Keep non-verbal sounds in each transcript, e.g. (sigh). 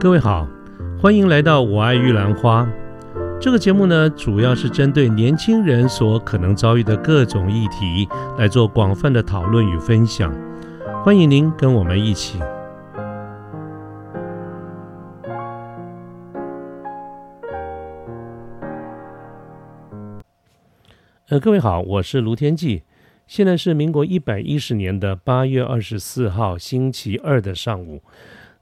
各位好，欢迎来到我爱玉兰花这个节目呢，主要是针对年轻人所可能遭遇的各种议题来做广泛的讨论与分享。欢迎您跟我们一起。呃，各位好，我是卢天记，现在是民国一百一十年的八月二十四号星期二的上午。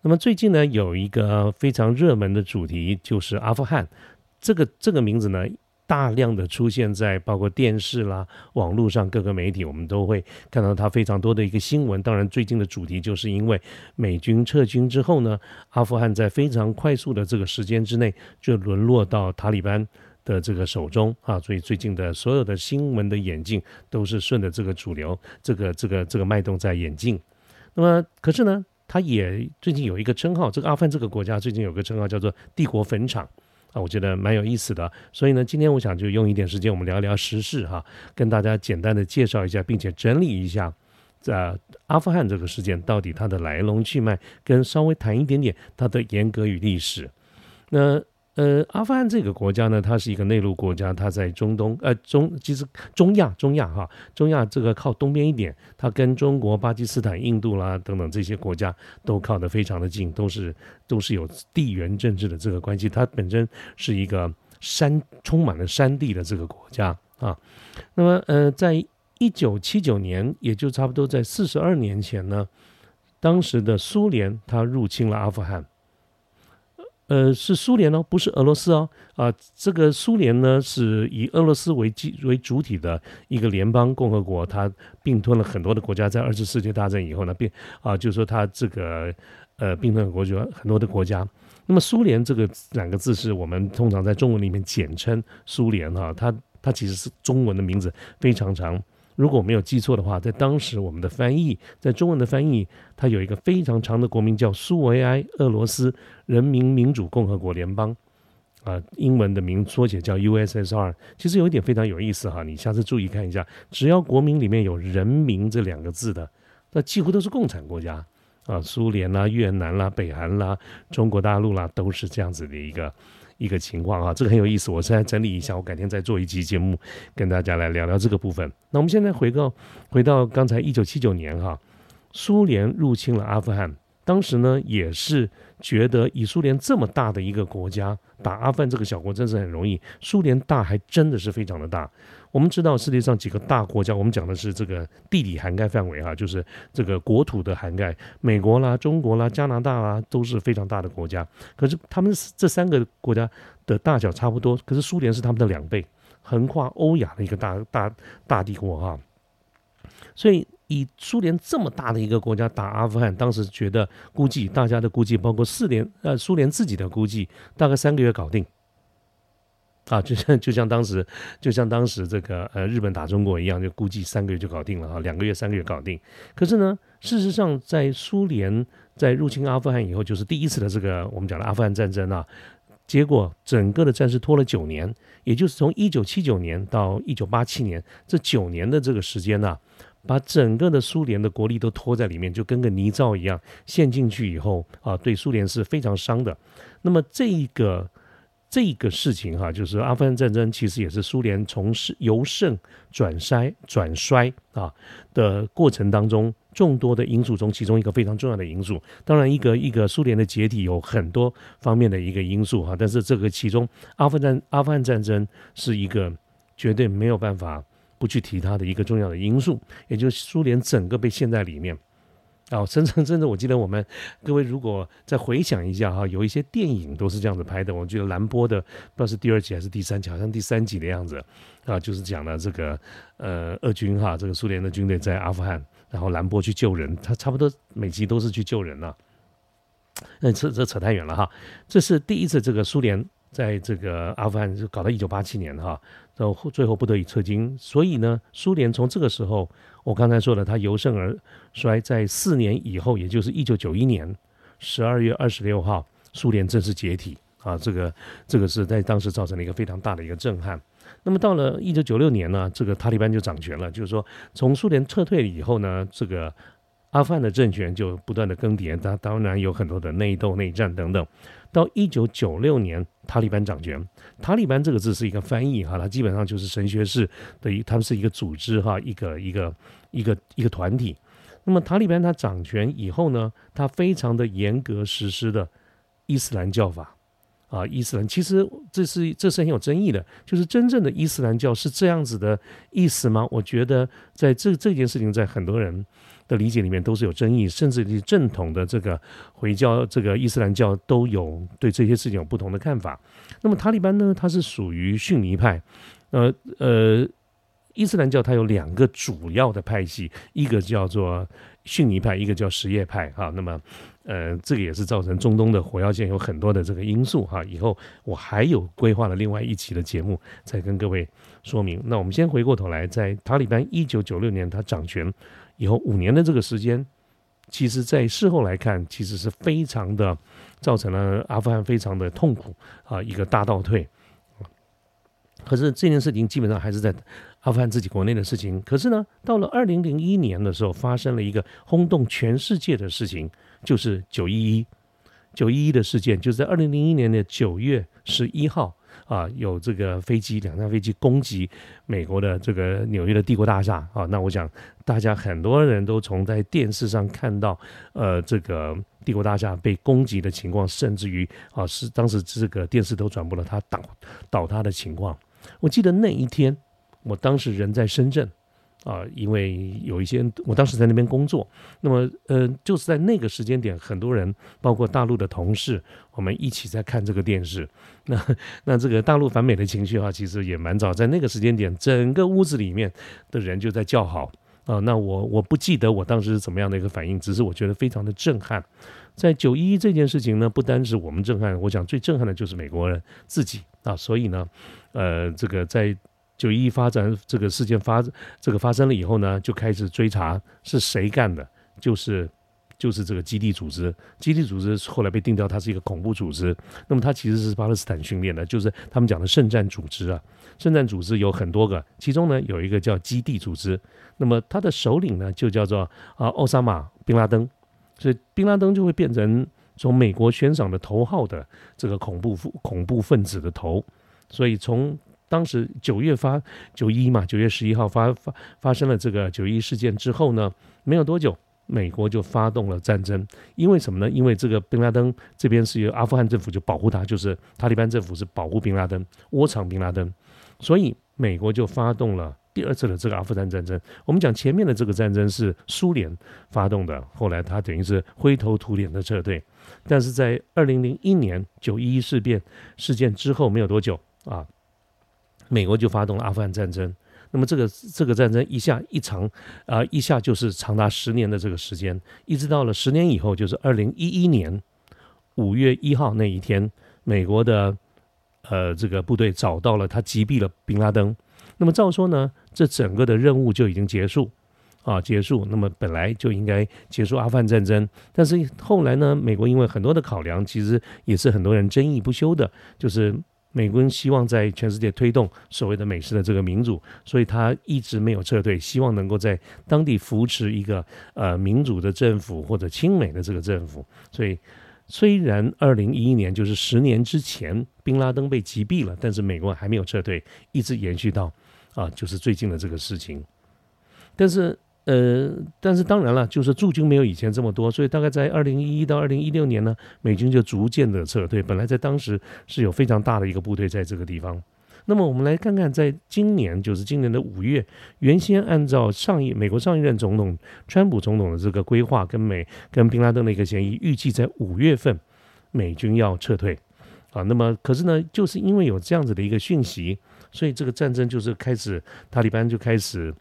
那么最近呢，有一个非常热门的主题，就是阿富汗。这个这个名字呢，大量的出现在包括电视啦、网络上各个媒体，我们都会看到它非常多的一个新闻。当然，最近的主题就是因为美军撤军之后呢，阿富汗在非常快速的这个时间之内就沦落到塔利班的这个手中啊。所以最近的所有的新闻的演进都是顺着这个主流、这个这个这个脉动在演进。那么，可是呢？他也最近有一个称号，这个阿富汗这个国家最近有个称号叫做“帝国坟场”啊，我觉得蛮有意思的。所以呢，今天我想就用一点时间，我们聊聊时事哈，跟大家简单的介绍一下，并且整理一下，在阿富汗这个事件到底它的来龙去脉，跟稍微谈一点点它的严格与历史。那。呃，阿富汗这个国家呢，它是一个内陆国家，它在中东，呃，中其实中亚，中亚哈，中亚这个靠东边一点，它跟中国、巴基斯坦、印度啦等等这些国家都靠得非常的近，都是都是有地缘政治的这个关系。它本身是一个山充满了山地的这个国家啊。那么，呃，在一九七九年，也就差不多在四十二年前呢，当时的苏联它入侵了阿富汗。呃，是苏联哦，不是俄罗斯哦。啊，这个苏联呢，是以俄罗斯为基为主体的一个联邦共和国，它并吞了很多的国家。在二次世界大战以后呢，并啊，就是说它这个呃并吞了国家很多的国家。那么苏联这个两个字是我们通常在中文里面简称苏联哈，它它其实是中文的名字非常长。如果我没有记错的话，在当时我们的翻译，在中文的翻译，它有一个非常长的国名叫苏维埃俄罗斯人民民主共和国联邦，啊，英文的名缩写叫 USSR。其实有一点非常有意思哈，你下次注意看一下，只要国名里面有人民这两个字的，那几乎都是共产国家啊，苏联啦、越南啦、北韩啦、中国大陆啦，都是这样子的一个。一个情况啊，这个很有意思。我现在整理一下，我改天再做一期节目，跟大家来聊聊这个部分。那我们现在回到回到刚才一九七九年哈，苏联入侵了阿富汗。当时呢，也是觉得以苏联这么大的一个国家打阿富汗这个小国，真是很容易。苏联大还真的是非常的大。我们知道世界上几个大国家，我们讲的是这个地理涵盖范围哈，就是这个国土的涵盖，美国啦、中国啦、加拿大啦，都是非常大的国家。可是他们这三个国家的大小差不多，可是苏联是他们的两倍，横跨欧亚的一个大大大帝国哈。所以。以苏联这么大的一个国家打阿富汗，当时觉得估计大家的估计，包括四联呃苏联自己的估计，大概三个月搞定。啊，就像就像当时就像当时这个呃日本打中国一样，就估计三个月就搞定了啊，两个月三个月搞定。可是呢，事实上在苏联在入侵阿富汗以后，就是第一次的这个我们讲的阿富汗战争啊，结果整个的战事拖了九年，也就是从一九七九年到一九八七年这九年的这个时间呢。把整个的苏联的国力都拖在里面，就跟个泥沼一样陷进去以后啊，对苏联是非常伤的。那么这一个这个事情哈，就是阿富汗战争，其实也是苏联从是由盛转衰转衰啊的过程当中众多的因素中，其中一个非常重要的因素。当然，一个一个苏联的解体有很多方面的一个因素哈，但是这个其中阿富汗阿富汗战争是一个绝对没有办法。不去提它的一个重要的因素，也就是苏联整个被陷在里面。啊，真正 (laughs) 真的，我记得我们各位如果再回想一下哈，有一些电影都是这样子拍的。我觉得蓝波的不知道是第二集还是第三集，好像第三集的样子啊，就是讲了这个呃，俄军哈，这个苏联的军队在阿富汗，然后蓝波去救人，他差不多每集都是去救人了。那这这扯太远了哈，这是第一次这个苏联。在这个阿富汗就搞到一九八七年哈，然后最后不得已撤军。所以呢，苏联从这个时候，我刚才说了，它由盛而衰，在四年以后，也就是一九九一年十二月二十六号，苏联正式解体啊。这个这个是在当时造成了一个非常大的一个震撼。那么到了一九九六年呢，这个塔利班就掌权了，就是说从苏联撤退以后呢，这个阿富汗的政权就不断的更迭，它当然有很多的内斗、内战等等。到一九九六年，塔利班掌权。塔利班这个字是一个翻译哈，它基本上就是神学士的一，他们是一个组织哈，一个一个一个一个团体。那么塔利班他掌权以后呢，他非常的严格实施的伊斯兰教法啊，伊斯兰其实这是这是很有争议的，就是真正的伊斯兰教是这样子的意思吗？我觉得在这这件事情，在很多人。的理解里面都是有争议，甚至是正统的这个回教、这个伊斯兰教都有对这些事情有不同的看法。那么塔利班呢？它是属于逊尼派，呃呃，伊斯兰教它有两个主要的派系，一个叫做逊尼派，一个叫什叶派。哈，那么呃，这个也是造成中东的火药线有很多的这个因素。哈，以后我还有规划了另外一期的节目，再跟各位说明。那我们先回过头来，在塔利班一九九六年他掌权。以后五年的这个时间，其实，在事后来看，其实是非常的，造成了阿富汗非常的痛苦啊，一个大倒退。可是这件事情基本上还是在阿富汗自己国内的事情。可是呢，到了二零零一年的时候，发生了一个轰动全世界的事情，就是九一一九一一的事件，就是在二零零一年的九月十一号。啊，有这个飞机，两架飞机攻击美国的这个纽约的帝国大厦啊。那我想，大家很多人都从在电视上看到，呃，这个帝国大厦被攻击的情况，甚至于啊，是当时这个电视都转播了它倒倒塌的情况。我记得那一天，我当时人在深圳。啊，因为有一些，我当时在那边工作，那么，呃，就是在那个时间点，很多人，包括大陆的同事，我们一起在看这个电视。那那这个大陆反美的情绪啊，其实也蛮早，在那个时间点，整个屋子里面的人就在叫好啊。那我我不记得我当时是怎么样的一个反应，只是我觉得非常的震撼。在九一这件事情呢，不单是我们震撼，我想最震撼的就是美国人自己啊。所以呢，呃，这个在。九一发展这个事件发这个发生了以后呢，就开始追查是谁干的，就是就是这个基地组织。基地组织后来被定调它是一个恐怖组织，那么它其实是巴勒斯坦训练的，就是他们讲的圣战组织啊。圣战组织有很多个，其中呢有一个叫基地组织，那么它的首领呢就叫做啊奥萨马·宾拉登，所以宾拉登就会变成从美国悬赏的头号的这个恐怖恐怖分子的头，所以从当时九月发九一嘛，九月十一号发发发生了这个九一事件之后呢，没有多久，美国就发动了战争。因为什么呢？因为这个宾拉登这边是由阿富汗政府就保护他，就是塔利班政府是保护宾拉登，窝藏宾拉登，所以美国就发动了第二次的这个阿富汗战争。我们讲前面的这个战争是苏联发动的，后来他等于是灰头土脸的撤退。但是在二零零一年九一一事变事件之后没有多久啊。美国就发动了阿富汗战争，那么这个这个战争一下一长，啊一下就是长达十年的这个时间，一直到了十年以后，就是二零一一年五月一号那一天，美国的呃这个部队找到了他击毙了宾拉登，那么照说呢，这整个的任务就已经结束。啊结束，那么本来就应该结束阿富汗战争，但是后来呢，美国因为很多的考量，其实也是很多人争议不休的，就是。美国人希望在全世界推动所谓的美式的这个民主，所以他一直没有撤退，希望能够在当地扶持一个呃民主的政府或者亲美的这个政府。所以虽然二零一一年就是十年之前，宾拉登被击毙了，但是美国还没有撤退，一直延续到啊就是最近的这个事情，但是。呃，但是当然了，就是驻军没有以前这么多，所以大概在二零一一到二零一六年呢，美军就逐渐的撤退。本来在当时是有非常大的一个部队在这个地方。那么我们来看看，在今年，就是今年的五月，原先按照上一美国上一任总统川普总统的这个规划，跟美跟宾拉登的一个协议，预计在五月份美军要撤退啊。那么可是呢，就是因为有这样子的一个讯息，所以这个战争就是开始，塔利班就开始。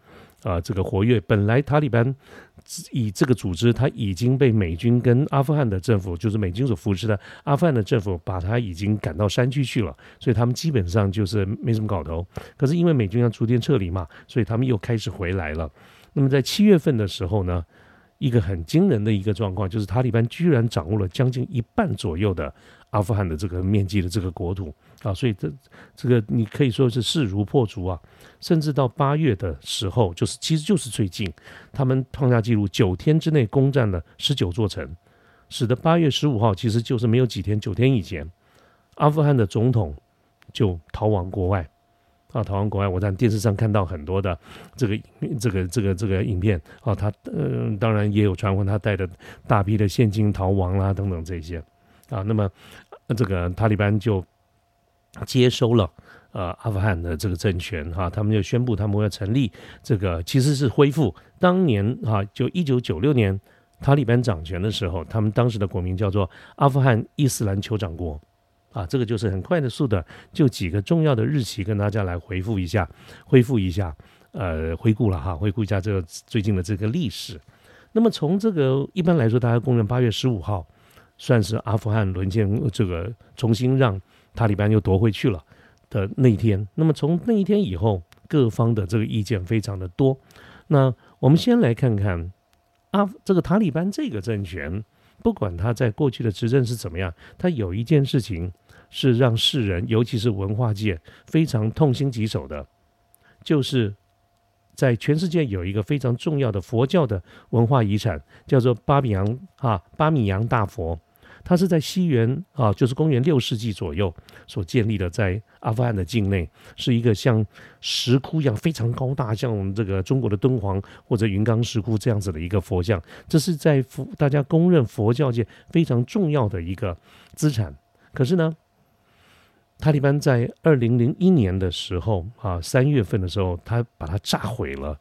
啊，这个活跃本来塔利班以这个组织，他已经被美军跟阿富汗的政府，就是美军所扶持的阿富汗的政府，把他已经赶到山区去了，所以他们基本上就是没什么搞头。可是因为美军要逐渐撤离嘛，所以他们又开始回来了。那么在七月份的时候呢，一个很惊人的一个状况，就是塔利班居然掌握了将近一半左右的阿富汗的这个面积的这个国土啊，所以这这个你可以说是势如破竹啊，甚至到八月的时候，就是其实就是最近，他们创下纪录，九天之内攻占了十九座城，使得八月十五号其实就是没有几天，九天以前，阿富汗的总统就逃亡国外。啊，逃亡国外，我在电视上看到很多的这个这个这个这个影片。啊，他嗯，当然也有传闻他带着大批的现金逃亡啦等等这些。啊，那么这个塔利班就接收了呃阿富汗的这个政权哈，他们就宣布他们要成立这个其实是恢复当年哈，就一九九六年塔利班掌权的时候，他们当时的国名叫做阿富汗伊斯兰酋长国。啊，这个就是很快的速的，就几个重要的日期跟大家来回复一下，恢复一下，呃，回顾了哈，回顾一下这个最近的这个历史。那么从这个一般来说，大家公认八月十五号算是阿富汗沦陷，这个重新让塔利班又夺回去了的那一天。那么从那一天以后，各方的这个意见非常的多。那我们先来看看阿这个塔利班这个政权。不管他在过去的执政是怎么样，他有一件事情是让世人，尤其是文化界非常痛心疾首的，就是在全世界有一个非常重要的佛教的文化遗产，叫做巴米扬啊巴米扬大佛。它是在西元啊，就是公元六世纪左右所建立的，在阿富汗的境内，是一个像石窟一样非常高大，像我们这个中国的敦煌或者云冈石窟这样子的一个佛像。这是在佛大家公认佛教界非常重要的一个资产。可是呢，塔利班在二零零一年的时候啊，三月份的时候，他把它炸毁了。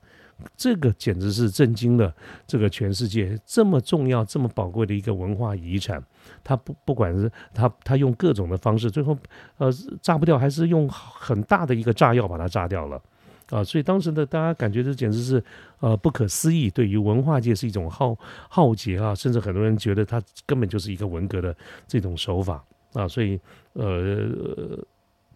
这个简直是震惊了这个全世界，这么重要、这么宝贵的一个文化遗产，他不不管是他他用各种的方式，最后呃炸不掉，还是用很大的一个炸药把它炸掉了啊！所以当时的大家感觉这简直是呃不可思议，对于文化界是一种浩浩劫啊，甚至很多人觉得他根本就是一个文革的这种手法啊！所以呃。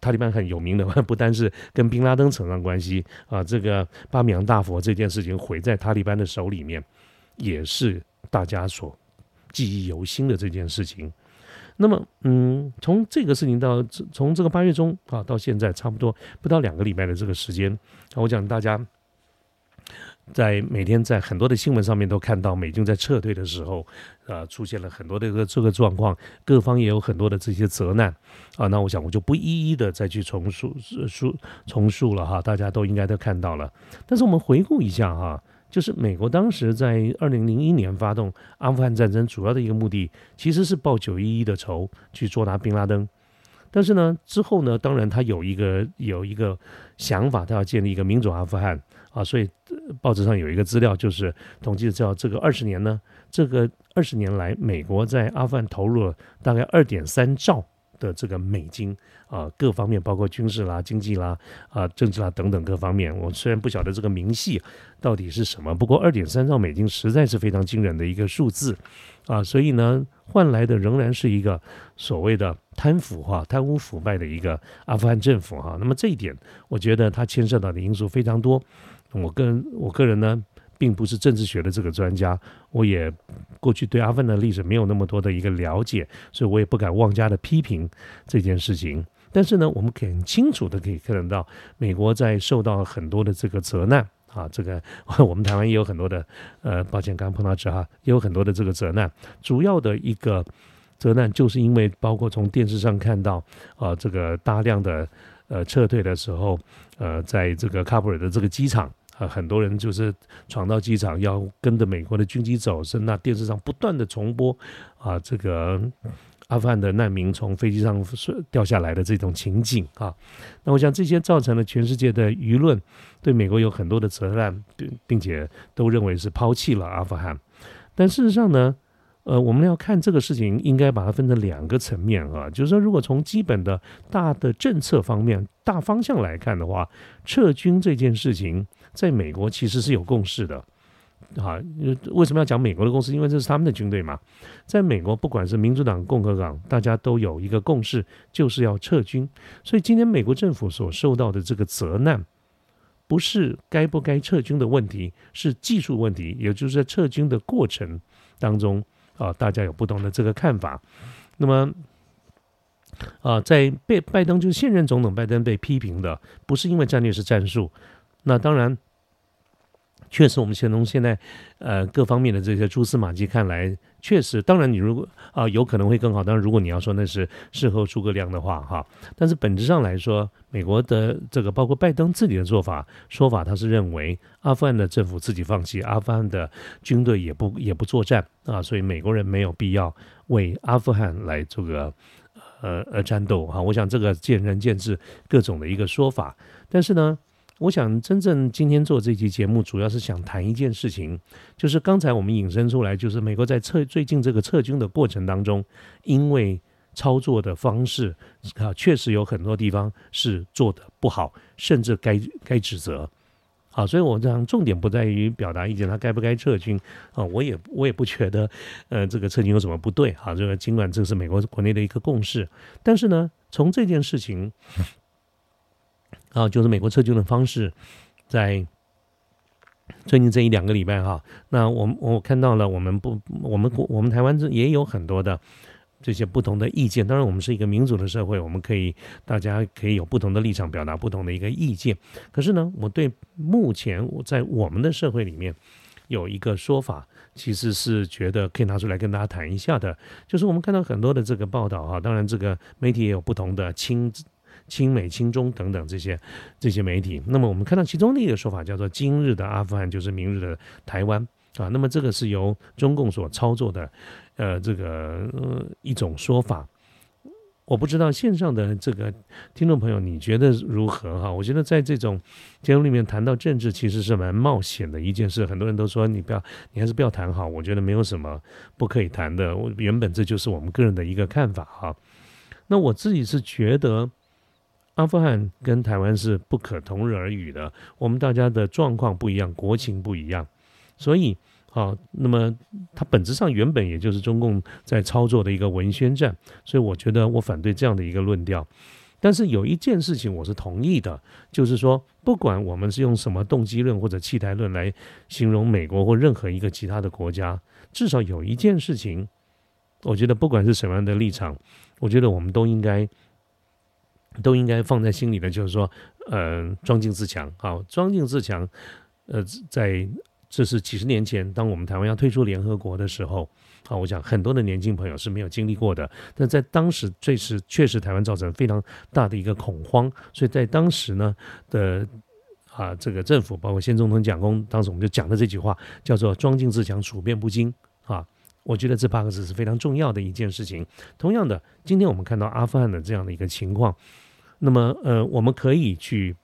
塔利班很有名的，(laughs) 不单是跟宾拉登扯上关系啊，这个巴米扬大佛这件事情毁在塔利班的手里面，也是大家所记忆犹新的这件事情。那么，嗯，从这个事情到从这个八月中啊到现在，差不多不到两个礼拜的这个时间，我讲大家。在每天在很多的新闻上面都看到美军在撤退的时候，啊，出现了很多的这个这个状况，各方也有很多的这些责难啊。那我想我就不一一的再去重述述重述了哈，大家都应该都看到了。但是我们回顾一下哈，就是美国当时在二零零一年发动阿富汗战争，主要的一个目的其实是报九一一的仇，去捉拿宾拉登。但是呢，之后呢，当然他有一个有一个想法，他要建立一个民主阿富汗啊，所以报纸上有一个资料，就是统计的叫这个二十年呢，这个二十年来，美国在阿富汗投入了大概二点三兆。的这个美金啊，各方面包括军事啦、经济啦、啊政治啦等等各方面，我虽然不晓得这个明细到底是什么，不过二点三兆美金实在是非常惊人的一个数字啊，所以呢，换来的仍然是一个所谓的贪腐哈、贪污腐败的一个阿富汗政府哈。那么这一点，我觉得它牵涉到的因素非常多。我跟我个人呢。并不是政治学的这个专家，我也过去对阿富汗的历史没有那么多的一个了解，所以我也不敢妄加的批评这件事情。但是呢，我们很清楚的可以看得到，美国在受到很多的这个责难啊，这个我们台湾也有很多的，呃，抱歉，刚刚碰到这哈，也有很多的这个责难。主要的一个责难，就是因为包括从电视上看到啊，这个大量的呃撤退的时候，呃，在这个喀布尔的这个机场。很多人就是闯到机场，要跟着美国的军机走，是那电视上不断的重播啊，这个阿富汗的难民从飞机上掉下来的这种情景啊。那我想这些造成了全世界的舆论对美国有很多的责难，并并且都认为是抛弃了阿富汗。但事实上呢，呃，我们要看这个事情，应该把它分成两个层面啊，就是说，如果从基本的大的政策方面、大方向来看的话，撤军这件事情。在美国其实是有共识的，啊，为什么要讲美国的共识？因为这是他们的军队嘛。在美国，不管是民主党、共和党，大家都有一个共识，就是要撤军。所以今天美国政府所受到的这个责难，不是该不该撤军的问题，是技术问题，也就是在撤军的过程当中啊，大家有不同的这个看法。那么啊，在被拜登就是现任总统拜登被批评的，不是因为战略是战术，那当然。确实，我们先从现在，呃，各方面的这些蛛丝马迹看来，确实，当然你如果啊，有可能会更好。当然，如果你要说那是事后诸葛亮的话，哈，但是本质上来说，美国的这个包括拜登自己的做法说法，他是认为阿富汗的政府自己放弃，阿富汗的军队也不也不作战啊，所以美国人没有必要为阿富汗来这个呃呃战斗哈。我想这个见仁见智，各种的一个说法，但是呢。我想真正今天做这期节目，主要是想谈一件事情，就是刚才我们引申出来，就是美国在撤最近这个撤军的过程当中，因为操作的方式啊，确实有很多地方是做的不好，甚至该该指责。好，所以我想重点不在于表达意见，他该不该撤军啊？我也我也不觉得，呃，这个撤军有什么不对啊？这个尽管这是美国国内的一个共识，但是呢，从这件事情。啊，就是美国撤军的方式，在最近这一两个礼拜哈，那我我看到了，我们不，我们国我们台湾这也有很多的这些不同的意见。当然，我们是一个民主的社会，我们可以大家可以有不同的立场，表达不同的一个意见。可是呢，我对目前我在我们的社会里面有一个说法，其实是觉得可以拿出来跟大家谈一下的，就是我们看到很多的这个报道哈，当然这个媒体也有不同的亲。亲美、亲中等等这些这些媒体，那么我们看到其中的一个说法叫做“今日的阿富汗就是明日的台湾”啊，那么这个是由中共所操作的，呃，这个呃一种说法。我不知道线上的这个听众朋友你觉得如何哈？我觉得在这种节目里面谈到政治，其实是蛮冒险的一件事。很多人都说你不要，你还是不要谈好。我觉得没有什么不可以谈的。我原本这就是我们个人的一个看法哈。那我自己是觉得。阿富汗跟台湾是不可同日而语的，我们大家的状况不一样，国情不一样，所以啊，那么它本质上原本也就是中共在操作的一个文宣战，所以我觉得我反对这样的一个论调。但是有一件事情我是同意的，就是说，不管我们是用什么动机论或者气态论来形容美国或任何一个其他的国家，至少有一件事情，我觉得不管是什么样的立场，我觉得我们都应该。都应该放在心里的，就是说，呃，庄敬自强，好，庄敬自强，呃，在这是几十年前，当我们台湾要退出联合国的时候，好，我想很多的年轻朋友是没有经历过的，但在当时，这是确实台湾造成非常大的一个恐慌，所以在当时呢的啊，这个政府包括先总统蒋公，当时我们就讲的这句话，叫做庄敬自强，处变不惊，啊。我觉得这八个字是非常重要的一件事情。同样的，今天我们看到阿富汗的这样的一个情况，那么呃，我们可以去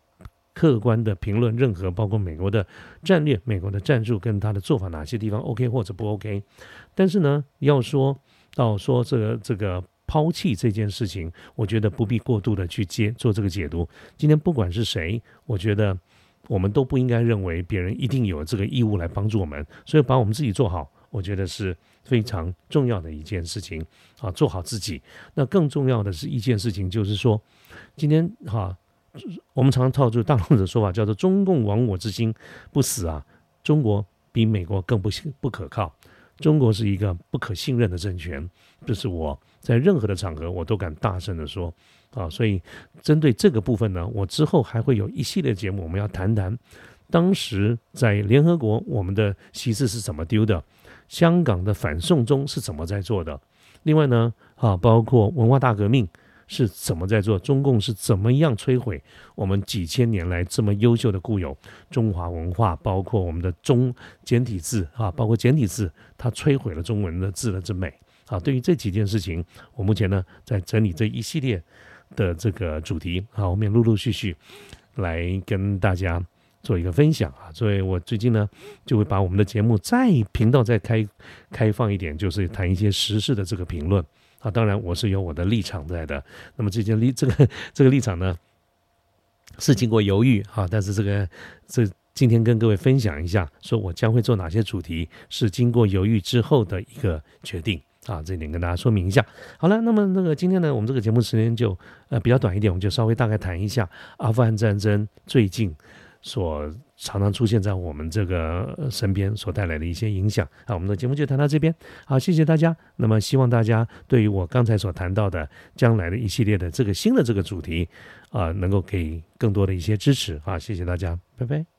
客观的评论任何包括美国的战略、美国的战术跟他的做法哪些地方 OK 或者不 OK。但是呢，要说到说这个这个抛弃这件事情，我觉得不必过度的去接做这个解读。今天不管是谁，我觉得我们都不应该认为别人一定有这个义务来帮助我们，所以把我们自己做好，我觉得是。非常重要的一件事情啊，做好自己。那更重要的是一件事情，就是说，今天哈，我们常常套住大陆的说法，叫做“中共亡我之心不死”啊。中国比美国更不不可靠，中国是一个不可信任的政权。这是我在任何的场合我都敢大声的说啊。所以针对这个部分呢，我之后还会有一系列节目，我们要谈谈当时在联合国我们的席次是怎么丢的。香港的反送中是怎么在做的？另外呢，啊，包括文化大革命是怎么在做？中共是怎么样摧毁我们几千年来这么优秀的固有中华文化？包括我们的中简体字啊，包括简体字，它摧毁了中文的字的之美啊。对于这几件事情，我目前呢在整理这一系列的这个主题啊，我们也陆陆续续来跟大家。做一个分享啊，所以我最近呢就会把我们的节目再频道再开开放一点，就是谈一些时事的这个评论啊。当然我是有我的立场在的，那么这件立这个这个立场呢是经过犹豫啊，但是这个这今天跟各位分享一下，说我将会做哪些主题是经过犹豫之后的一个决定啊，这点跟大家说明一下。好了，那么那个今天呢，我们这个节目时间就呃比较短一点，我们就稍微大概谈一下阿富汗战争最近。所常常出现在我们这个身边所带来的一些影响。啊，我们的节目就谈到这边。好，谢谢大家。那么希望大家对于我刚才所谈到的将来的一系列的这个新的这个主题啊，能够给更多的一些支持啊。谢谢大家，拜拜。